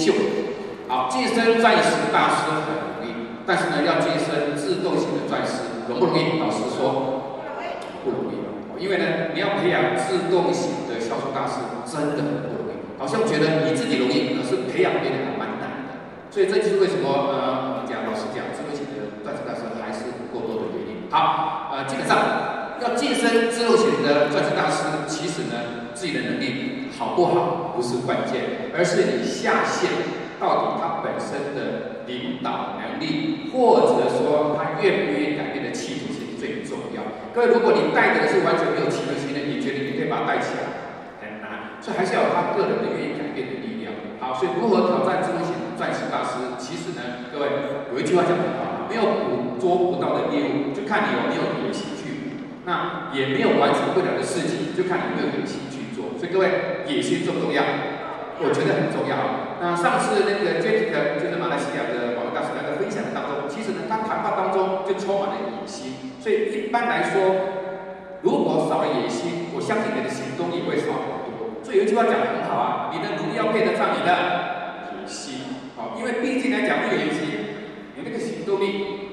秀。好，晋升钻石大师很容易，但是呢，要晋升自动型的钻石容不容易？老实说，不容易。因为呢，你要培养自动型的销售大师，真的很不容易。好像觉得你自己容易，可是培养别人还蛮难的。所以这就是为什么呃，我们讲老实讲，自动型的钻石大师还是不够多的原因。好，呃，基本上要晋升自动型的钻石大师，其实呢，自己的能力好不好不是关键，而是你下线到底他本身的领导能力，或者说他愿不愿意改变的企图心。最重要，各位，如果你带的是完全没有企图心的，你觉得你可以把他带起来，很难，所以还是要有他个人的愿意改变的力量。好，所以如何挑战自动型钻石大师？其实呢，各位有一句话讲得很好，没有捕捉不到的业务，就看你有没有野心去；那也没有完成不了的事情，就看你有没有野心去。所以各位，野心重不重要？我觉得很重要。那上次那个 j a c 就是马来西亚的网络大师来的分享当中，其实呢，他谈话当中就充满了野心。所以一般来说，如果少了野心，我相信你的行动也会少很多。所以有一句话讲得很好啊，你的努力要配得上你的野心。好，因为毕竟来讲，没有野心，你那个行动力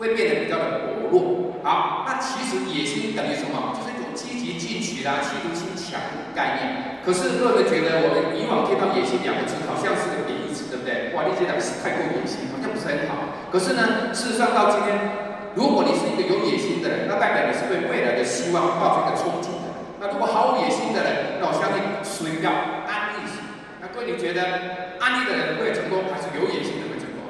会变得比较的薄弱。好，那其实野心等于什么？积极进取啦、企图心强的概念。可是各位觉得，我们以往听到野心两个字，好像是个贬义词，对不对？哇，你这两个字太过野心，好像不是很好。可是呢，事实上到今天。如果你是一个有野心的人，那代表你是对未来的希望抱着一个憧憬的。那如果毫无野心的人，那我相信属于比较安逸型。那各位你觉得安逸的人会成功，还是有野心的会成功？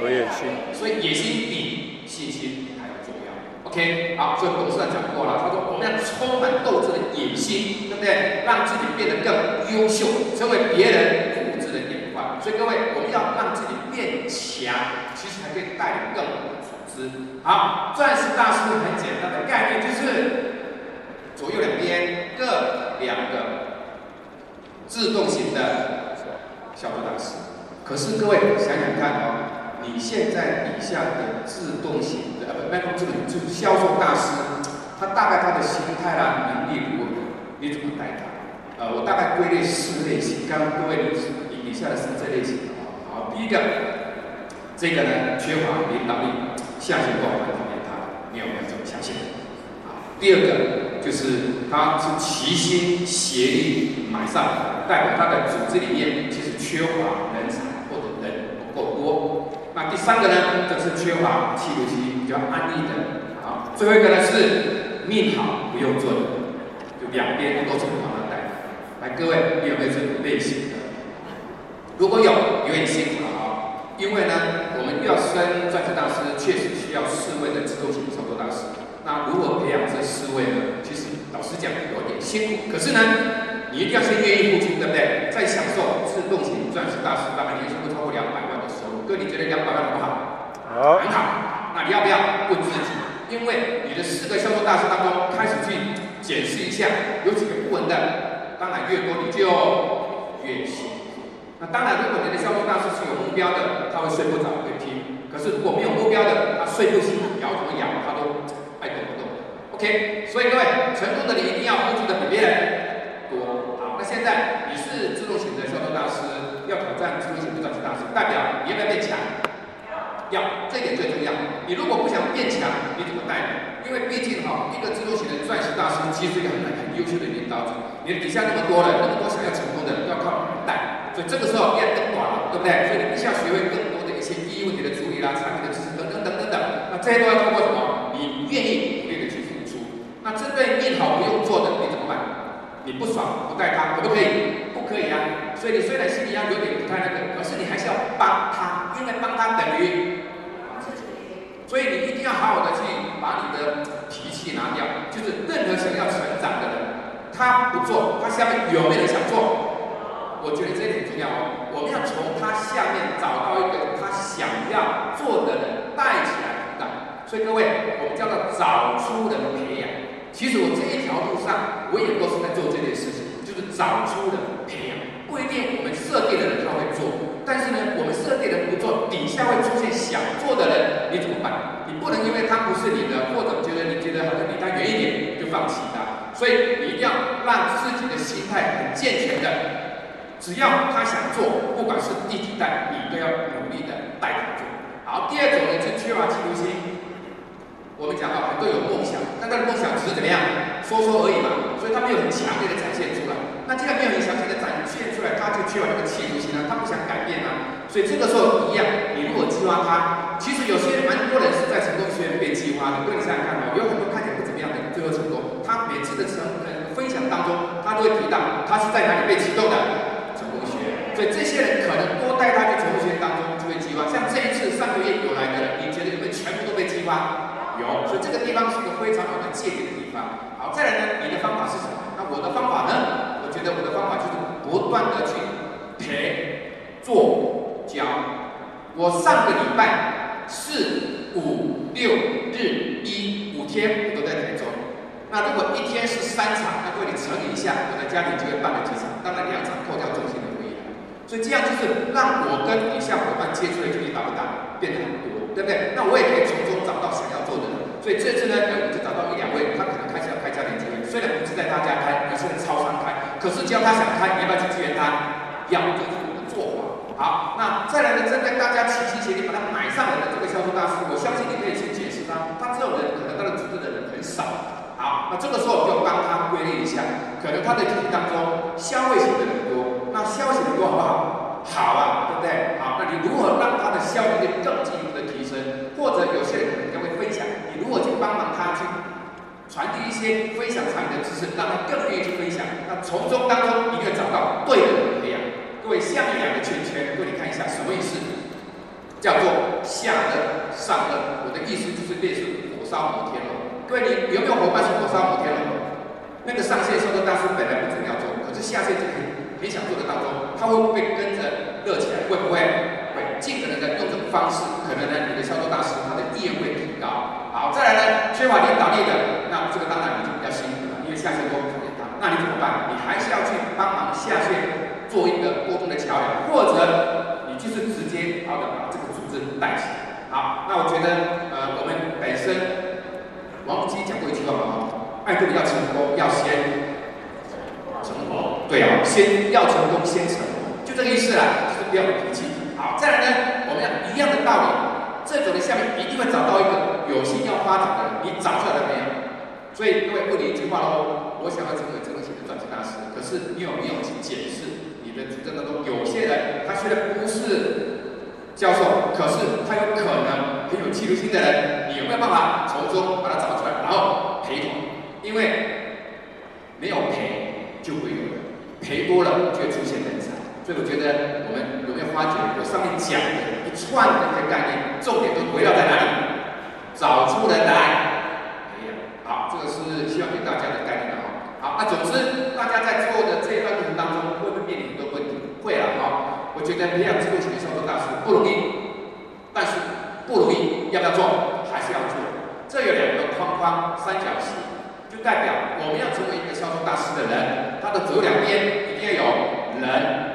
有野心。所以野心比信心。OK，好，所以董事长讲过了，他说我们要充满斗志的野心，对不对？让自己变得更优秀，成为别人复制的典范。所以各位，我们要让自己变强，其实才可以带领更多的组织。好，钻石大师很简单的概念就是左右两边各两个自动型的销售大师。可是各位想想看哦，你现在底下的自动型的呃不，不，这个就是销售大师，他大概他的心态啦、能力如何，你怎么带他？呃，我大概归类四类型，刚刚各位你你底下的是这类型啊。好，第一个，这个呢缺乏领导力。下线都很讨厌他，你有没有这么下线。啊，第二个就是他是齐心协力买上，代表他的组织里面其实缺乏人才第三个呢，就是缺乏企图心，比较安逸的。啊，最后一个呢是命好不用做的，就两边都是帮他带。来，各位你有没有这种类型的？如果有，有点辛苦了啊。因为呢，我们要升钻石大师，确实需要四位的自动型操作大师。那如何培养这四位呢？其实老实讲有点辛苦。可是呢，你一定要先愿意付出，对不对？再享受自动型钻石大师，大概年薪不超过两百。哥，你觉得两百万好不好？好，很好。那你要不要问自己？因为你的四个销售大师当中，开始去检视一下，有几个不稳的，当然越多你就越辛苦。那当然，如果你的销售大师是有目标的，他会睡不着，会听。可是如果没有目标的，他睡不醒，摇怎么摇，他都爱动不动。OK，所以各位，成功的你一定要付出的比别人多。好，那现在你是自动选择销售大师，要挑战自动型的钻石大师，代表你要不要变强？要，这一点最重要。你如果不想变强，你怎么带？因为毕竟哈，一个自动型的钻石大师其实是一个很很优秀的领导者，你的底下那么多人，那么多想要成功的，要靠你带。所以这个时候变得更短了，对不对？所以你必须要学会更多的一些业务问题的处理啦、产品的知识等等等等等。那这些都要通过什么？你愿意努力的去付出。那针对命好不用做的，你怎么办？你不爽不带他，可不可以？不可以啊。所以你虽然心里要有点不太那个，可是你还是要帮他，因为帮他等于。所以你一定要好好的去把你的脾气拿掉。就是任何想要成长的人，他不做，他下面有没有人想做？我觉得这点很重要，我们要从他下面找到一个他想要做的人带起来，对吧？所以各位，我们叫做找出人培养。其实我这一条路上，我也都是在做这件事情，就是找出人。不一定我们设定的人他会做，但是呢，我们设定的不做，底下会出现想做的人，你怎么办？你不能因为他不是你的，或者觉得你觉得好像离他远一点就放弃他。所以你一定要让自己的心态很健全的，只要他想做，不管是第几代，你都要努力的带他做。好，第二种呢，是缺乏企图心。我们讲到很多有梦想，但他的梦想只是怎么样说说而已嘛，所以他没有很强烈的展现出来。那既然没有很强烈的他就缺乏那个企图心啊，他不想改变啊。所以这个时候一样，你如果激发他，其实有些蛮多人是在成功学院被激发的。各位你想想看哦，有很多看起来不怎么样的人最后成功，他每次的成呃分享当中，他都会提到他是在哪里被启动的成功学。所以这些人可能多带他去成功学院当中就会激发。像这一次上个月有来的人，你觉得有没有全部都被激发？有，所以这个地方是一个非常好的借鉴的地方。好，再来呢，你的方法是什么？那我的方法呢？我觉得我的方法就是不断的去陪、做、教。我上个礼拜四、五、六日一五天我都在台中。那如果一天是三场，那各位乘以一下，我的家庭就会办了几场。当然两场扣掉中心的会议。所以这样就是让我跟以下伙伴接触的距离大不大？变得很多，对不对？那我也可以从中找到想要做的。所以这次呢，我就找到一两位，他可能开始要开家庭聚会，虽然不是在他家开，而是在超商开，可是只要他想开，你要不要去支援他？要，这是我的做法。好，那再来呢，针对大家齐心协力把他买上来的这个销售大师，我相信你可以去解释他，他这种人可能他的组织的人很少。好，那这个时候就帮他归类一下，可能他的体系当中消费型的人多，那消费型的多好不好？好啊，对不对？好，那你如何让他的消费力更进一步的提升？或者有些人可能就会分享。如果去帮忙他去传递一些分享产品的知识，让他更愿意去分享，那从中当中你可以找到对的人培养。各位下面两个圈圈，各位你看一下什么意思？叫做下乐上乐。我的意思就是类似火烧摩天轮。各位你有没有伙伴是火烧摩天轮？那个上线销售大师本来不怎么样做，可是下线就很很想做的当中，他会不会跟着热起来？会不会？会。尽可能的用这种方式，可能呢你的销售大师他的意愿会提高。好，再来呢，缺乏领导力的，那这个当然你就比较辛苦了，因为下线沟通很大。那你怎么办？你还是要去帮忙下线做一个沟通的桥梁，或者你就是直接好的把这个组织带起来。好，那我觉得呃，我们本身王福基讲过一句话嘛，爱对要成功要先成功，对啊，先要成功先成功，就这个意思啦，就是不要有脾气。好，再来呢，我们要一样的道理。这种的下面一定会找到一个有心要发展的人，你找出来了没有？所以各位问你一句话喽，我想要成为成功型的转型大师，可是你有没有去检视你的组织当中有些人，他虽然不是教授，可是他有可能很有企图心的人，你有没有办法从中把他找出来，然后陪同？因为没有陪就会有人，陪多了就会出现人才。所以我觉得我们有没有发觉我上面讲的一？串的这个概念，重点都围绕在哪里？找出人来，哎呀，好，这个是希望给大家的概念的哈。好，那总之大家在做的这一段过程当中，会不会面临很多问题？会了哈。我觉得培养智慧型的销售大师不容易，但是不容易，要不要做？还是要做。这有两个框框，三角形，就代表我们要成为一个销售大师的人，他的左右两边一定要有人，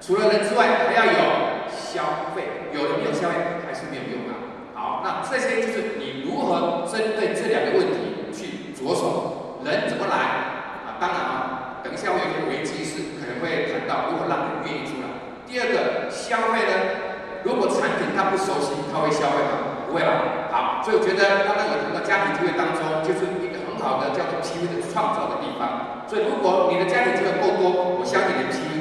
除了人之外，还要有。消费有人没有消费还是没有用啊。好，那这些就是你如何针对这两个问题去着手。人怎么来啊？当然啊，等一下我有一个危机是可能会谈到如何让人愿意出来。第二个消费呢，如果产品他不熟悉，他会消费吗？不会吧。好，所以我觉得刚刚有谈到家庭聚会当中，就是一个很好的叫做机会的创造的地方。所以如果你的家庭聚会够多，我相信你的机会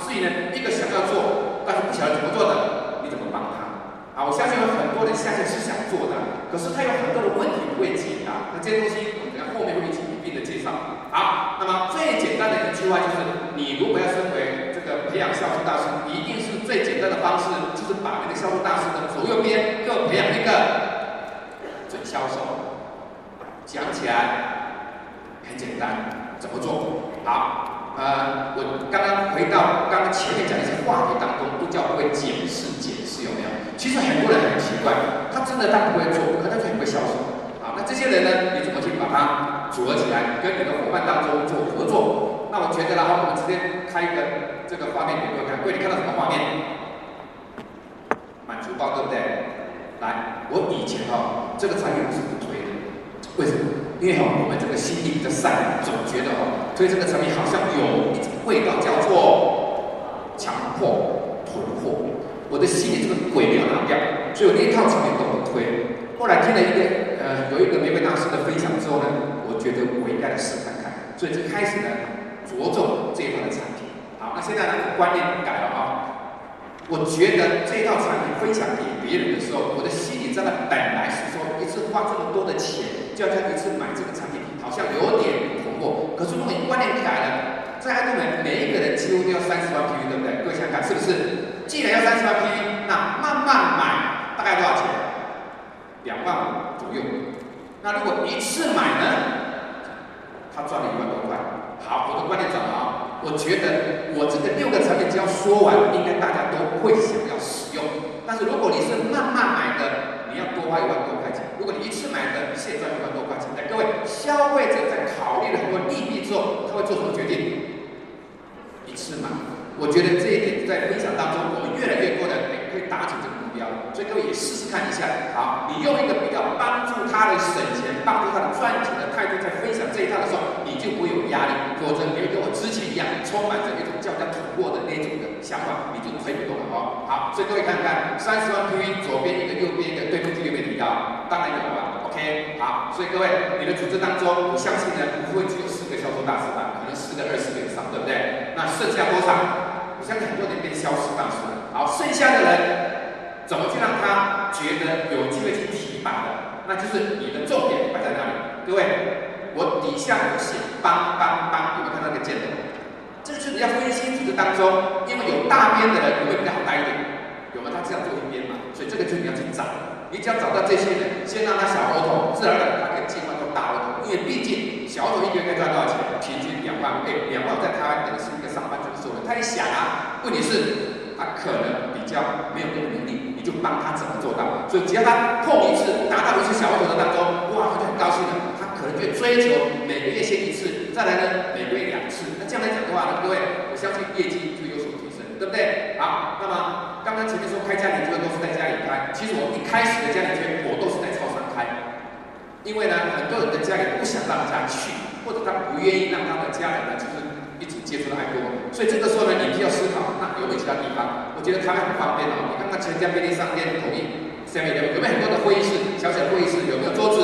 至于呢，一个想要做。但是不晓得怎么做的，你怎么帮他？啊，我相信有很多人下线是想做的，可是他有很多的问题不会解答。那这些东西我们等下后面会一起一并的介绍。好，那么最简单的一句话就是，你如果要成为这个培养销售大师，一定是最简单的方式，就是把那个销售大师的左右边各培养一个准销售。讲起来很简单，怎么做？好。呃，我刚刚回到刚刚前面讲的一些话题当中，都叫会检视检视有没有？其实很多人很奇怪，他真的他不会做，可他就很会销售。啊，那这些人呢，你怎么去把它组合起来，跟你的伙伴当中做合作？那我觉得，然后我们直接开一个这个画面给各位看，各位你看到什么画面？满足包对不对？来，我以前哈这个产品我是不推的，为什么？因为哈我们这个心里的善良，总觉得哈推这个产品好像有一种味道叫做强迫囤货，我的心里这个鬼没有拿掉，所以我那一套产品都不推。后来听了一个呃有一个玫瑰大师的分享之后呢，我觉得我应该来试看看，所以就开始呢着重这一套的产品。好，那现在呢观念改了啊，我觉得这一套产品分享给别人的时候，我的心里真的本来是说一次花这么多的钱，就要一次买这个产品，好像有点囤货。可是如果你观念改了，在爱多美每一个人几乎都要三十万 PV，对不对？各位想想看是不是？既然要三十万 PV，那慢慢买大概多少钱？两万五左右，那如果一次买呢？他赚了一万多块。好，我的观念转了啊，我觉得我这个六个产品只要说完，应该大家都会想要使用。但是如果你是慢慢买的，你要多花一万多如果你一次买的，现赚一万多块钱。那各位消费者在考虑了很多利弊之后，他会做什么决定？一次买。我觉得这一点在分享当中，我们越来越多的人可以达成这个目标。所以各位也试试看一下，好，你用一个比较帮助他的省钱、帮助他的赚钱的态度在分享这一套的时候，你就不会有压力，否则你会跟我之前一样，充满着一种叫人家囤货的那种的想法，你就推不动了哦。好，所以各位看看，三十万 PV，左边一个，右边到？当然有了，OK。好，所以各位，你的组织当中，我相信呢，不会只有四个销售大师吧？可能四个、二十个以上，对不对？那剩下多少？我相信很多人变销售大师了。好，剩下的人。怎么去让他觉得有机会去提拔的？那就是你的重点摆在哪里？各位，我底下有写帮帮帮，有没有看到那个箭头？这个就是你要分析组织当中，因为有大边的人，你会比较好带一点，有没有？他这样做一边嘛，所以这个就是你要去找。你只要找到这些人，先让他小额头，自然而然他可以进化到大额头。因为毕竟小额头一个月可以赚多少钱？平均两万，哎，两万在台湾等于是一个上班族的收入。他一想啊，问题是他可能比较没有那个能力。你就帮他怎么做到，所以只要他碰一次，达到一次小额头的当中，哇，他就很高兴了。他可能就追求每个月先一次，再来呢每个月两次。那这样来讲的话呢，各位，我相信业绩就有所提升，对不对？好，那么刚刚前面说开家庭券都是在家里开，其实我一开始的家庭券我都是在超商开，因为呢很多人的家里不想让人家去，或者他不愿意让他的家人呢就是。一直接触的爱多，所以这个时候呢，你就要思考，那有没有其他地方？我觉得台湾很方便哦。你看看全家便利商店统一下面有有没有很多的会议室，小小的会议室有没有桌子？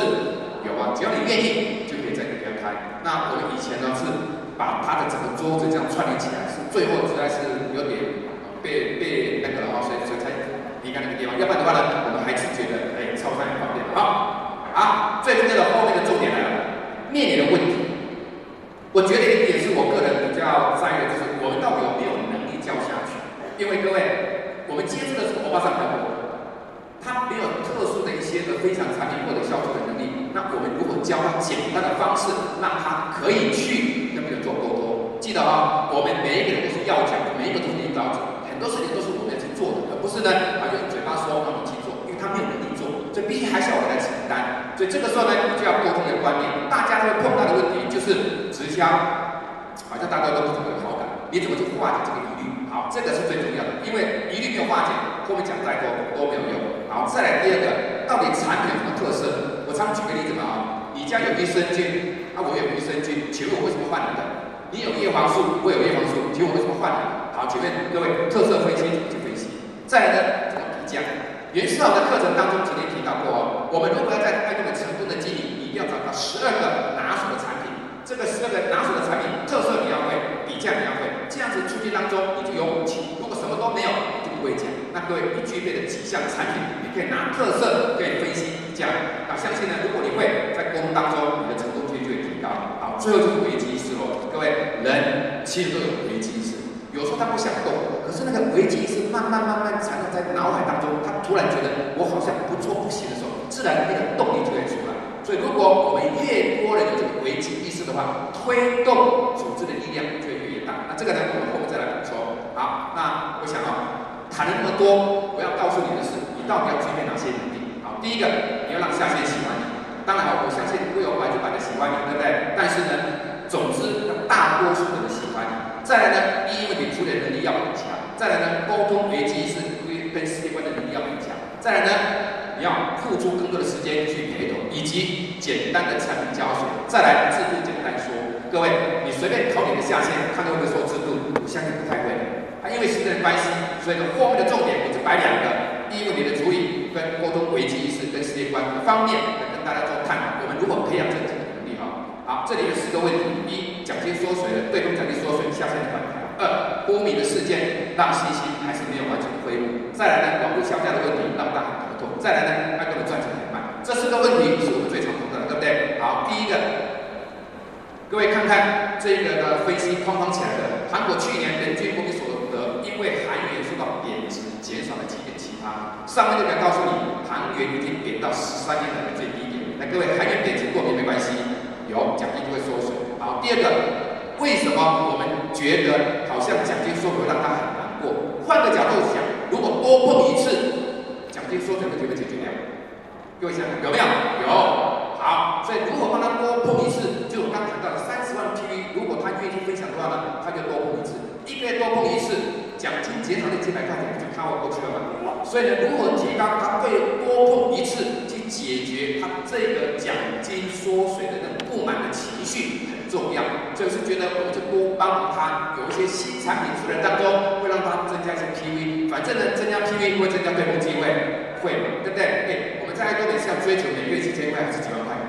有啊，只要你愿意，就可以在里边开。那我们以前呢是把它的整个桌子这样串联起来，是最后实在是有点被被那个了哈，所以所以才离开那个地方。要不然的话呢，我们还是觉得哎，超商很方便。好，啊，最重要的后面的重点来了，面临的问题。我觉得一点是我个人比较在意的，就是我们到底有没有能力教下去？因为各位，我们接触的是欧巴桑客户，他没有特殊的一些的非常产品或者销售的能力，那我们如何教他简单的方式，让他可以去跟别人做沟通？记得啊，我们每一个人都是要讲，每一个都是领导者，很多事情都是我们要去做的，而不是呢，啊，用嘴巴说，让我们去做，因为他没有能力做，所以必须还是要我们来承担。所以这个时候呢，你就要沟通的观念，大家都会碰到的问题就是直销，好像大家都不怎么有好感，你怎么去化解这个疑虑？好，这个是最重要的，因为疑虑没有化解，后面讲再多都没有用。好，再来第二个，到底产品有什么特色？我常举个例子嘛啊，你家有益生菌，啊我有益生菌，请问我为什么换你的？你有叶黄素，我有叶黄素，请问我为什么换你的？好，请问各位特色分析怎么去分析？再来呢，怎么比价？袁世豪的课程当中曾经提到过哦，我们如果要在爱多美成功的经营，你一定要找到十二个拿手的产品。这个十二个拿手的产品特色你要会，比价你要会，这样子出去当中你就有武器。如果什么都没有，你就不会讲。那各位你具备的几项产品，你可以拿特色可以分析比价。那相信呢，如果你会在沟通当中，你的成功率就会提高。好，最后就是危机意识喽。各位人其实都有危机意识。有时候他不想动，可是那个危机意识慢慢慢慢产在脑海当中，他突然觉得我好像不做不行的时候，自然那个动力就会出来。所以如果我们越多人有这个危机意识的话，推动组织的力量就会越，大。那这个呢，我们后面再来补充。好，那我想啊，谈了那么多，我要告诉你的是，你到底要具备哪些能力？好，第一个，你要让下线喜欢你。当然我相信会有百分百的喜欢你，对不对？但是呢，总之大多数人的喜欢你。再来呢，第一个，你处理能力要很强。再来呢，沟通危机意识世界观的能力要很强。再来呢，你要付出更多的时间去陪同，以及简单的产品教学。再来制度简单说，各位，你随便考你的下线，看他会不会说制度？我相信不太会。他因为时间的关系，所以呢，后面的重点我只摆两个。第一个你的处理跟沟通危机意识跟世界观方面，来跟大家做探讨。我们如何培养这几个能力？哈，好，这里有四个问题：一，奖金缩水了，对冲奖金缩水，下线的反弹；二，波米的事件让信心还是没有完全恢复；再来呢，再来呢，爱多美赚钱很慢。这四个问题是我们最常碰到的，对不对？好，第一个，各位看看这个的分析框框起来的，韩国去年人均国民所得，因为韩元受到贬值，减少了七点七趴。上面这边告诉你，韩元已经贬到十三年来的最低点。那各位，韩元贬值过敏没关系，有奖金就会缩水。好，第二个，为什么我们觉得好像奖金缩水让他很难过？换个角度想，如果多碰一次，奖金缩水问题会解决掉？各位想想有没有？有。好，所以如果帮他多碰一次，就我刚谈到的三十万 PV，如果他愿意分享的话呢，他就多碰一次。一个月多碰一次，奖金减少那几百块钱不就看我过去了嘛。所以呢，如果提高他会多碰一次，去解决他这个奖金缩水的那种不满的情绪很重要。就是觉得我们就多帮他有一些新产品出来当中，会让他增加一些 PV。反正呢，增加 PV 会增加对碰机会，会嘛，对不对？哎，我们在爱多美是要追求每月几千块还是几万块？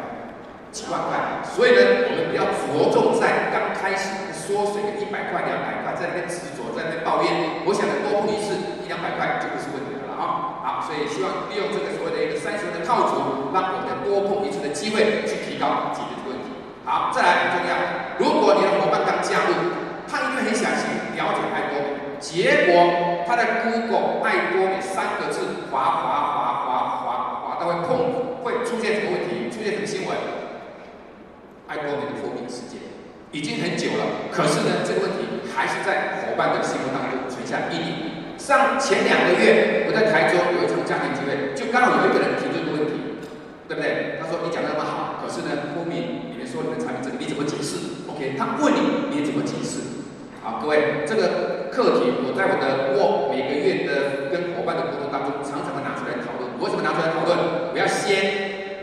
几万块。所以呢，我们比较着重在刚开始。缩水个一百块、两百块，在那边执着，在那边抱怨，我想多碰一次一两百块就不是问题了啊！好，所以希望利用这个所谓的一个三十元的套组，让我们多碰一次的机会去提高解决这个问题。好，再来很重要，如果你的伙伴刚加入，他一定很详细了解爱多美，结果他在 Google 爱多美三个字滑滑滑滑滑滑，到会碰会出现什么问题？出现什么新闻？爱多美的负面事件。已经很久了，可是呢，这个问题还是在伙伴的心目当中存下阴影。上前两个月，我在台中有一场家庭聚会，就刚好有一个人提出这个问题，对不对？他说：“你讲的那么好，可是呢，后面你们说你们产品这个你怎么解释？”OK，他问你，你怎么解释？各位，这个课题我在我的我每个月的跟伙伴的沟通当中，常常会拿出来讨论。为什么拿出来讨论？我要先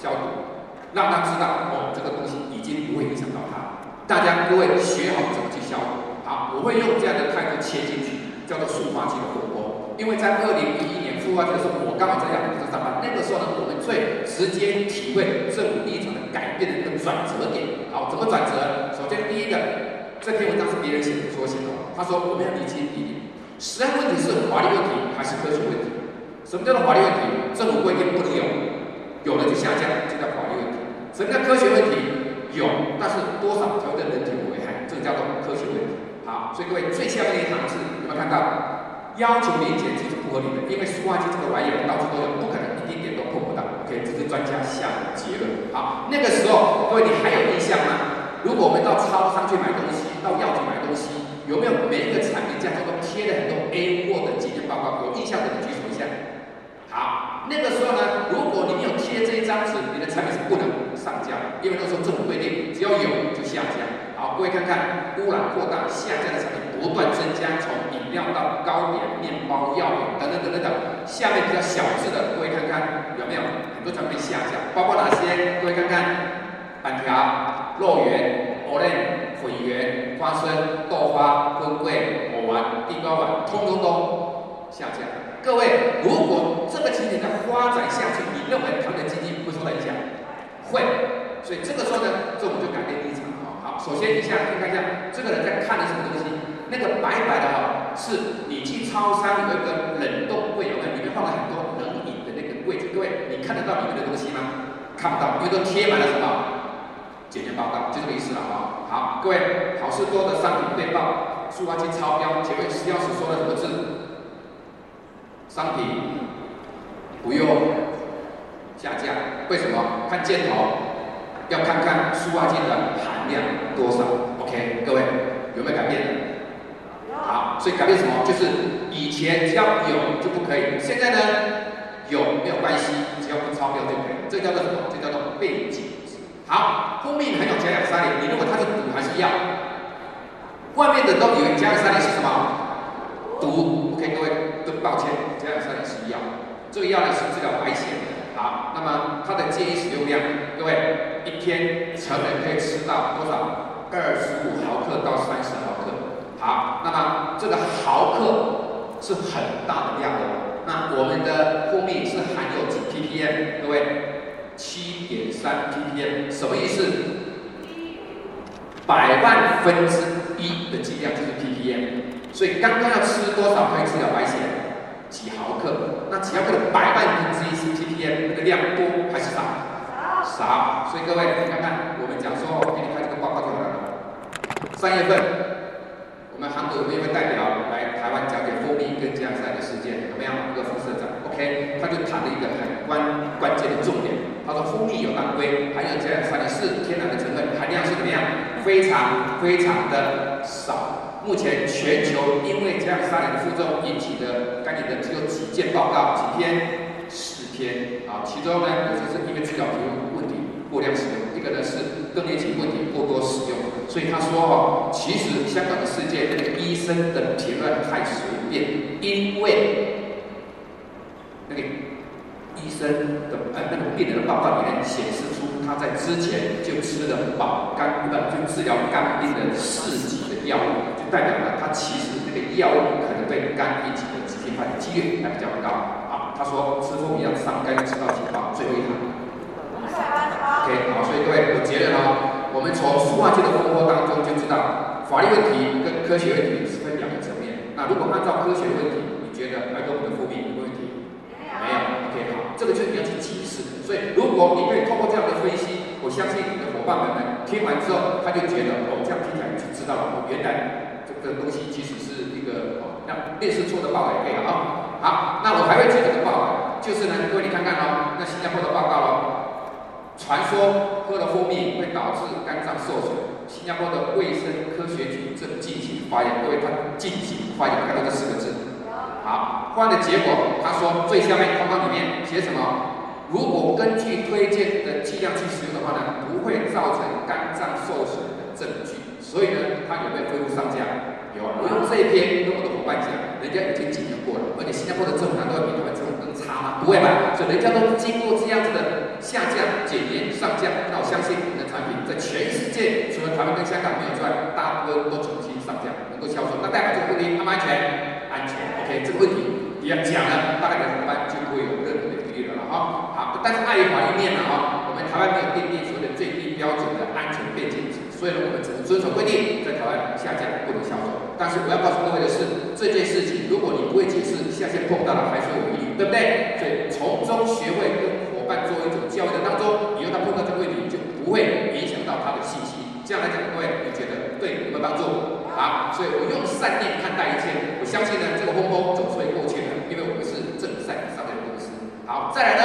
消毒，让他知道哦，这个东西已经不会影响到他。大家各位学好怎么去消毒。好，我会用这样的态度切进去，叫做塑化剂的火锅。因为在二零一一年塑化剂的时候，我刚好在亚公司上班，那个时候呢，我们最直接体会政府立场的改变的一个转折点。好，怎么转折？首先第一个，这篇文章是别人写的，说写的。他说我们要理清一点，实际问题是法律问题还是科学问题？什么叫做法律问题？政府规定不能有，有了就下架，这叫法律问题。什么叫科学问题？有，但是多少才会对人体有危害？这个叫做科学问题。好，所以各位最下面一行字有没有看到？要求理解这是不合理的，因为塑化剂这个玩意儿到处都有，不可能一丁点都碰不到。OK，这是专家下的结论。好，那个时候各位你还有印象吗？如果我们到超商去买东西，到药局买东西，有没有每一个产品架上都贴了很多 A 货的检验报告？有印象的人举手一下。好，那个时候呢，如果你没有贴这一张纸，你的产品是不能上架，因为那时候政府规定，只要有就下架。好，各位看看，污染扩大，下架的产品不断增加，从饮料到糕点、面包、药品等等等等等。下面比较小字的，各位看看有没有很多产品下架，包括哪些？各位看看，板条、肉圆、藕类、粉圆、花生、豆花、粉桂、藕丸、地瓜丸，通通都下架。各位，如果这个情景再发展下去，你认为他们的经济会受到影响？会。所以这个时候呢，政府就改变立场。好，首先一下可以看一下，这个人在看的什么东西？那个白白的哈，是你去超商有一个冷冻柜，有没有？里面放了很多冷饮的那个柜子。各位，你看得到里面的东西吗？看不到，因为都贴满了什么？检验报告，就这个意思了哈。好，各位，好事多的商品被曝塑化剂超标，前面食药署说了什么字？商品不用下架，为什么？看箭头。要看看塑化剂的含量多少，OK，各位有没有改变？好，所以改变什么？就是以前只要有就不可以，现在呢有没有关系？只要不超标就可以。这叫做什么？这叫做背景。好，蜂蜜含有甲氧三联，你认为它是毒还是药？外面的都以为甲氧三联是什么？毒。OK，各位，都抱歉，甲氧三联是药。这个药呢是治疗白血的。好，那么它的建议使用量，各位一天成人可以吃到多少？二十五毫克到三十毫克。好，那么这个毫克是很大的量哦。那我们的蜂蜜是含有几 ppm？各位，七点三 ppm，什么意思？百万分之一的剂量就是 ppm。所以刚刚要吃多少可以治疗白血？几毫克？那几毫克的百万分之一是 ppm，那个量多还是少？少。所以各位，你看看，我们讲说，我给你看这个报告就好了。三月份，我们韩国有一位代表来台湾讲解蜂蜜跟甲氧三联的事件，怎么样？一个副社长，OK，他就谈了一个很关关键的重点。他说，蜂蜜有当归，含有这样三联是天然的成分，含量是怎么样？非常非常的少。目前全球因为这样三联的副作用引起的肝炎的只有几件报告，几篇？十篇。啊，其中呢，有些是因为治疗皮肤问题过量使用，一个呢是更年期问题过多使用。所以他说哦，其实香港的世界那个医生的评论太随便，因为那个医生的呃那个病人的报告里面显示出他在之前就吃了保肝呃就治疗肝病的四级的药物。就代表了他其实这个药物可能对肝引起的疾病发的几率还比较高。好，他说吃蜂蜜要伤肝吃到几包，最后一行。OK，好，所以各位我结论哦。我们从书画界的风波当中就知道，法律问题跟科学问题是分两个层面。那如果按照科学问题，你觉得来跟我们的蜂蜜有问题？没有。OK，好，这个就是你要去解释。所以如果你可以通过这样的分析，我相信你的伙伴们呢，听完之后他就觉得哦，这样听起来就知道了，哦，原来。这个东西其实是一个哦，那类似错的报告也可以了啊。好，那我还会举这个报告，就是呢，各位你看看哦，那新加坡的报告哦，传说喝了蜂蜜会导致肝脏受损，新加坡的卫生科学局正进行发言，各位他进行发言，看到这四个字。好，发的结果，他说最下面框框里面写什么？如果根据推荐的剂量去使用的话呢，不会造成肝脏受损的证据。所以呢，他有没有恢复上架？有。我用这一篇跟我的伙伴讲，人家已经检验过了，而且新加坡的政府难道比他们政府更差吗？不会吧。所以人家都经过这样子的下架、检验、上架，那我相信我们的产品在全世界，除了台湾跟香港没有之外，大部分都重新上架，能够销售。那代表这个问题安不安全？安全。OK，这个问题你要讲了，大概的伙伴就不会有任何的疑虑了了哈。但是碍于法律面呢哈，我们台湾没有订定所谓的最低标准的安全背景值。所以呢，我们只能遵守规定，在台湾下架，不能销售。但是我要告诉各位的是，这件事情如果你不会解释，下线碰到了还是有疑虑，对不对？所以从中学会跟伙伴做一种交流当中，以后他碰到这个问题就不会影响到他的信息。这样来讲，各位你觉得对有没有帮助？好，所以我用善念看待一切。我相信呢，这个风波总是会过去的，因为我们是正善商业公司。好，再来呢，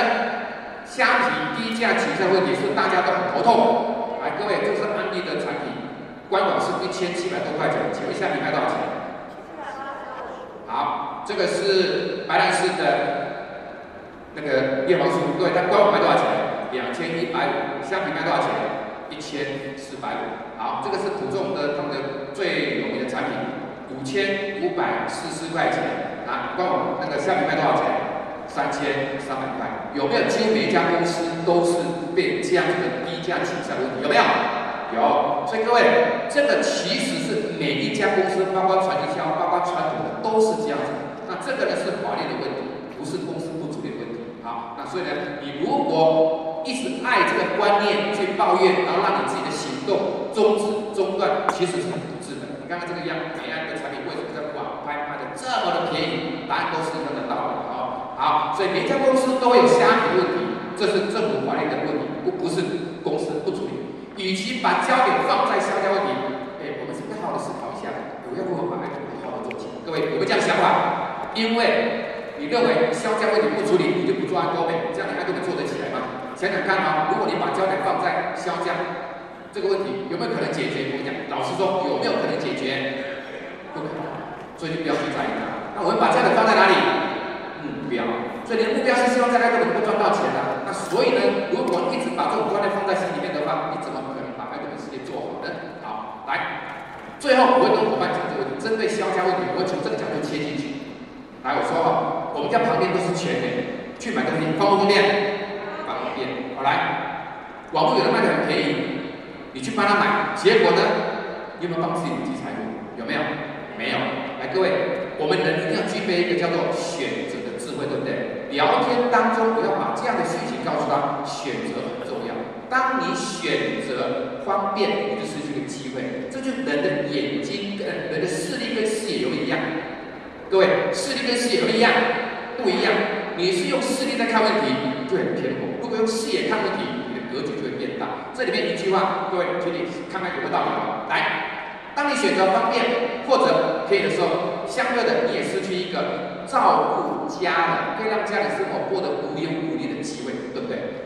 虾皮低价起价问题是大家都很头痛。来，各位，这是安利的产品，官网是一千七百多块钱，请问虾皮卖多少钱？好，这个是白兰氏的那个叶黄素，各位，它官网卖多少钱？两千一百五，虾皮卖多少钱？一千四百五。好，这个是普众的他们最有名的产品，五千五百四十块钱。啊，官网那个虾皮卖多少钱？三千三百块，有没有？几乎每一家公司都是被这样子的低价倾销问题，有没有？有。所以各位，这个其实是每一家公司，包括传销、包括传统的，都是这样子。那这个呢是法律的问题，不是公司不处理的问题。好，那所以呢，你如果一直爱这个观念去抱怨，然后让你自己的行动终止中断，其实是很不智的。你看看这个样，每样一个产品为什么在网拍卖的这么的便宜？答案都是一样的道理。好，所以每家公司都有虾皮问题，这是政府法律的问题，不不是公司不处理。与其把焦点放在销价问题，哎，我们是不好的思考一下，我要不要把爱多美好好做起来？各位有没有这样想法？因为你认为销价问题不处理，你就不做爱多美，这样你爱多美做得起来吗？想想看啊，如果你把焦点放在销价这个问题，有没有可能解决？我跟你讲，老实说，有没有可能解决？不可能，所以就不要去在意它。那我们把焦点放在哪里？标，所以你的目标是希望在爱多美能够赚到钱啊。那所以呢，如果一直把这种观念放在心里面的话，你怎么可能把爱多美事业做好呢？好，来，最后我会跟伙伴讲这个，针对销价问题，我会从这个角度切进去。来，我说哈，我们家旁边都是全联，去买东西方不方便？方便。好来，网络有人卖的很便宜，你去帮他买，结果呢，你有没有帮自己累积财富？有没有？没有。来，各位，我们人一定要具备一个叫做选择对不对？聊天当中，我要把这样的讯息告诉他，选择很重要。当你选择方便，你就失去了机会。这就人的眼睛跟人的视力跟视野有一样。各位，视力跟视野不一样，不一样。你是用视力在看问题，就很偏颇；如果用视野看问题，你的格局就会变大。这里面一句话，各位，请你看看有没有道理。来，当你选择方便或者可以的时候，相对的你也失去一个照顾家人，可以让家里生活过得无忧无虑的机会，对不对？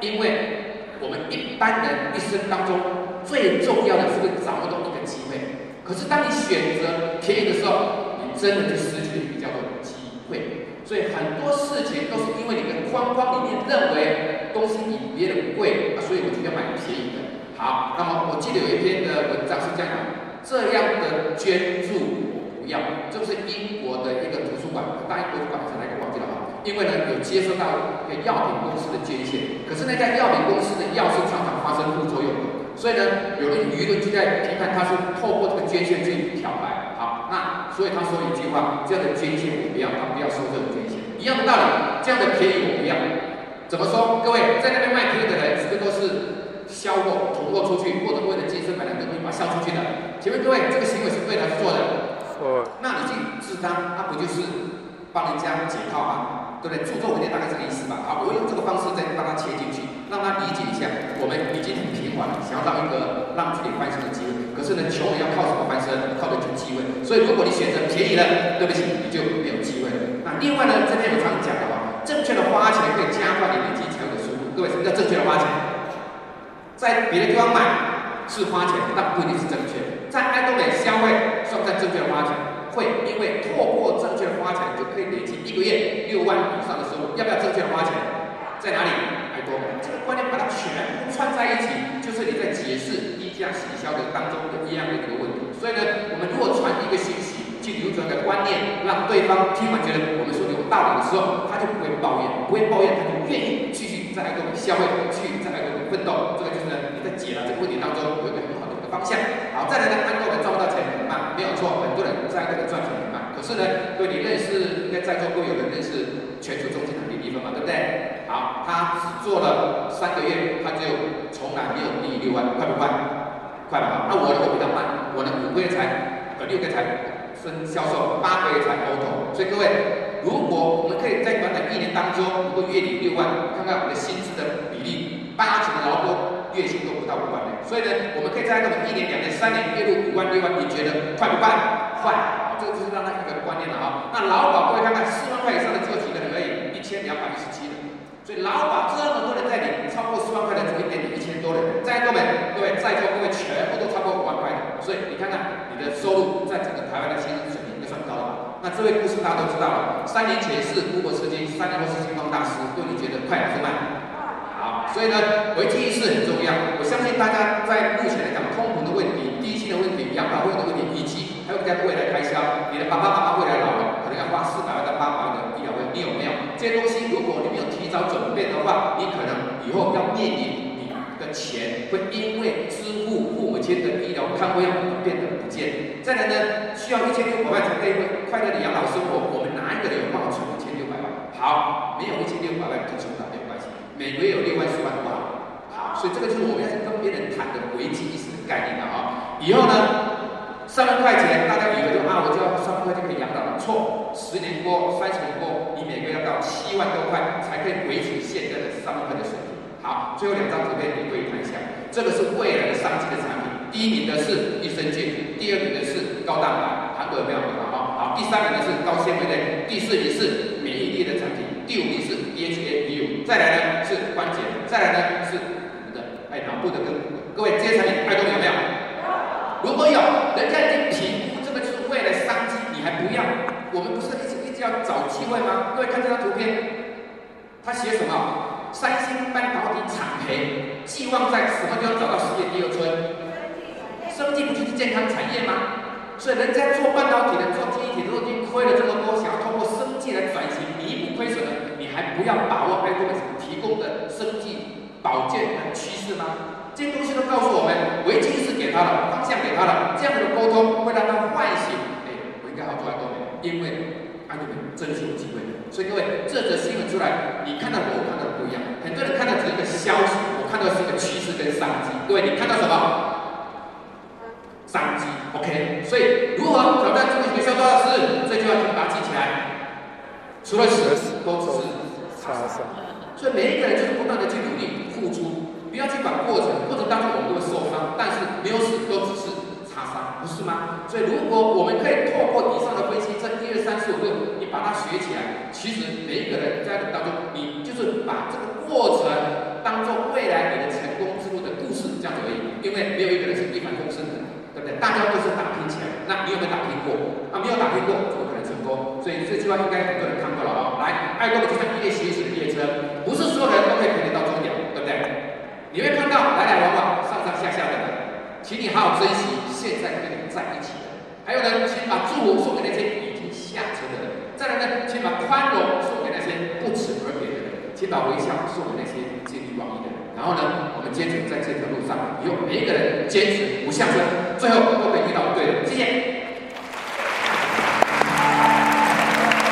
因为我们一般人一生当中最重要的是会找到一个机会。可是当你选择便宜的时候，你真的就失去了一个叫做机会，所以很多事情都是因为你的框框里面认为东西比别人贵，啊，所以我就要买便宜的。好，那么我记得有一篇的文章是这样的：这样的捐助不要，这是英国的一个图书馆，大英图书馆是哪个忘记了哈？因为呢有接收到一个药品公司的捐献，可是那家药品公司的药是常常发生副作用的，所以呢有的舆论就在批判他是透过这个捐献去漂白。好那所以他说一句话，这样的捐献我不要，他不要收这种捐献，一样的道理，这样的便宜我不要。怎么说？各位在那边卖便宜的人，只不是都是销货、囤货出去，或者为了健身买两个东西把它销出去的？请问各位，这个行为是对还是错的？错。那你去治他，那不就是帮人家解套吗？对不对？助纣为虐大概这个意思吧。好，我用这个方式再帮他切进去，让他理解一下。我们已经很平缓了，想要找一个让自己翻身的机会。可是呢，穷人要靠什么翻身？靠的就是机会。所以如果你选择便宜了，对不起，你就没有机会了。那另外呢，这边我常讲的话，正确的花钱可以加快你累积财富的速度。各位，什么叫正确的花钱？在别的地方买是花钱，但不一定是正确。在爱多美消费算不算正确的花钱？会，因为透过正确花钱，就可以累积一个月六万以上的收入。要不要正确花钱？在哪里？爱多美。这个观念把它全部串在一起，就是你在解释低价行销的当中的一样的一个问题。所以呢，我们如果传递一个信息，去扭转一个观念，让对方听完觉得我们说的有道理的时候，他就不会抱怨，不会抱怨，他就愿意继续在爱多美消费，去在爱多美奋斗。这个就是呢，你在解了这个问题当中有一个很好方向。好，再来呢，爱多美赚不到钱怎么办？没有错，很多人在那个赚钱很慢。可是呢，对你认识，应该在座各位有人认识全球中心的李丽芬嘛，对不对？好，他只做了三个月，他就从来没有利益六万，快不快？快吧？那我呢？我比较慢，我呢五个月才，呃六个月才升销售，八个月才欧投。所以各位，如果我们可以在短短一年当中，能够月领六万，看看我们的薪资的比例，八成的劳工。月薪都不到五万的，所以呢，我们可以在那么一年、两年、三年月入五万、六万，你觉得快不快？快！这个就是让他一个观念了啊。那劳保各位看看，四万块以上的只有几个人而已，一千两百一十七人。所以劳保这么多人在领，超过四万块的只会点你一千多人。在座各位，各位在座各位全部都超过五万块的，所以你看看你的收入在整个台湾的薪资水平应该算高了吧？那这位故事大家都知道了，三年前是吴伯斯金，三年后是星光大师，对你觉得快还是慢？所以呢，危机意识很重要。我相信大家在目前来讲，通膨的问题、低薪的问题、养老费的问题，以及还有在未来开销，你的爸爸妈妈未来老了，可能要花四百万到八百万的医疗费，你有没有？这些东西如果你没有提早准备的话，你可能以后要面临你的钱会因为支付父母亲的医疗看护费而变得不见。再来呢，需要一千六百万才可以快乐的养老生活，我们哪一个人有办法存一千六百万？好，没有一千六百万就存了。每个月有六万、十万的话，好，所以这个就是我们要去跟别人谈的危机意识的概念了啊。以后呢，三万块钱，大家以为就啊，我就要三万块就可以养老了。错，十年过、三十年过，你每个月要到七万多块才可以维持现在的三万块的水平。好，最后两张图片你可以看一下，这个是未来的商机的产品。第一名的是益生菌，第二名的是高蛋白，韩国有没有？好不，好，好第三名的是高纤维类，第四名是免疫力的产品，第五名是 DHA。再来呢是关节，再来呢是我们的哎脑部的跟各位这些产品爱多美有没有？如果有，人家已经评估这个就是未来商机，你还不要？我们不是一直一直要找机会吗？各位看这张图片，他写什么？三星半导体惨赔，寄望在什么地方找到世界第二春？生计不就是健康产业吗？所以人家做半导体的、做记忆体的都已经亏了这么多，想要通过生计来转型弥补亏损的，还不要把握 iCOMEX 提供的生计保健的趋势吗？这些东西都告诉我们，危机是给他的，方向给他的，这样的沟通会让他唤醒。哎，我应该好做 iCOMEX，因为 iCOMEX 真是有机会的。所以各位，这则新闻出来，你看到跟我看到的不一样。很多人看到只是一个消息，我看到是一个趋势跟商机。各位，你看到什么？商机。OK。所以如何挑战这个学校多少次？这句话请把它记起来。除了死，都只是擦伤。所以每一个人就是不断的去努力付出。不要去管过程，过程当中我们都会受伤，但是没有死，都只是擦伤，不是吗？所以如果我们可以透过以上的分析，这一二三四五六，你把它学起来，其实每一个人在你当中，你就是把这个过程当做未来你的成功之路的故事，这样子而已。因为没有一个人是一帆风顺的，对不对？大家都是打拼起来。那你有没有打拼过？啊，没有打拼过，所以这句话应该很多人看过了啊。来，爱过的就像一列学习的列车，不是所有人都可以陪你到终点，对不对？你会看到来来往往、上上下下的人，请你好好珍惜现在跟你在一起的。还有呢，请把祝福送给那些已经下车的人。再来呢，请把宽容送给那些不辞而别的人。请把微笑送给那些见利忘义的人。然后呢，我们坚持在这条路上，以后每一个人坚持不下车，最后都会遇到对的。谢谢。